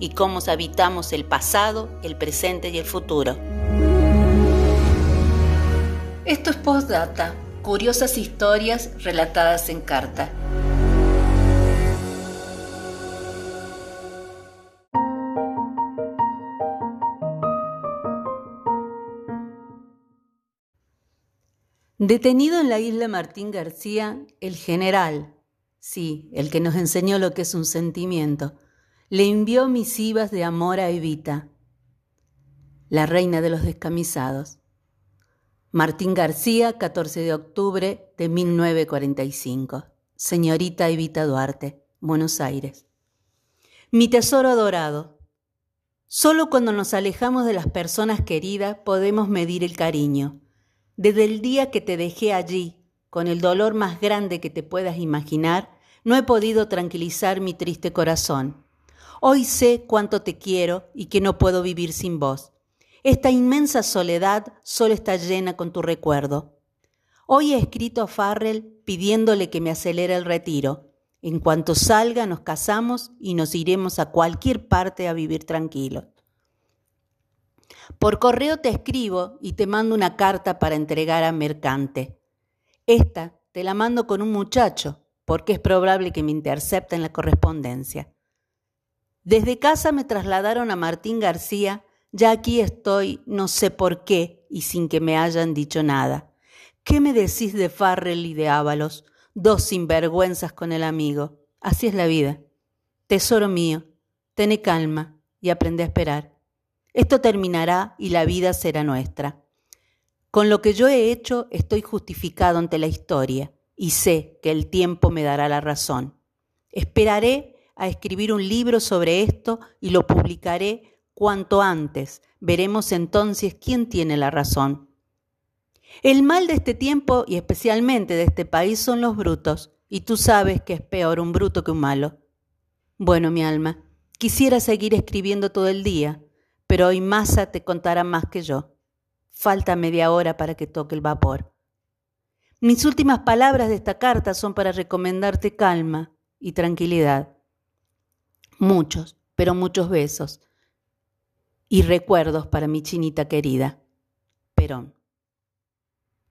y cómo habitamos el pasado, el presente y el futuro. Esto es Postdata, curiosas historias relatadas en carta. Detenido en la isla Martín García, el general, sí, el que nos enseñó lo que es un sentimiento, le envió misivas de amor a Evita, la reina de los descamisados. Martín García, 14 de octubre de 1945. Señorita Evita Duarte, Buenos Aires. Mi tesoro adorado. Solo cuando nos alejamos de las personas queridas podemos medir el cariño. Desde el día que te dejé allí, con el dolor más grande que te puedas imaginar, no he podido tranquilizar mi triste corazón. Hoy sé cuánto te quiero y que no puedo vivir sin vos. Esta inmensa soledad solo está llena con tu recuerdo. Hoy he escrito a Farrell pidiéndole que me acelere el retiro. En cuanto salga nos casamos y nos iremos a cualquier parte a vivir tranquilos. Por correo te escribo y te mando una carta para entregar a Mercante. Esta te la mando con un muchacho, porque es probable que me intercepte en la correspondencia. Desde casa me trasladaron a Martín García, ya aquí estoy, no sé por qué, y sin que me hayan dicho nada. ¿Qué me decís de Farrell y de Ábalos? Dos sinvergüenzas con el amigo. Así es la vida. Tesoro mío, tené calma y aprende a esperar. Esto terminará y la vida será nuestra. Con lo que yo he hecho estoy justificado ante la historia y sé que el tiempo me dará la razón. Esperaré a escribir un libro sobre esto y lo publicaré cuanto antes. Veremos entonces quién tiene la razón. El mal de este tiempo y especialmente de este país son los brutos, y tú sabes que es peor un bruto que un malo. Bueno, mi alma, quisiera seguir escribiendo todo el día, pero hoy Masa te contará más que yo. Falta media hora para que toque el vapor. Mis últimas palabras de esta carta son para recomendarte calma y tranquilidad muchos, pero muchos besos y recuerdos para mi chinita querida. Perón.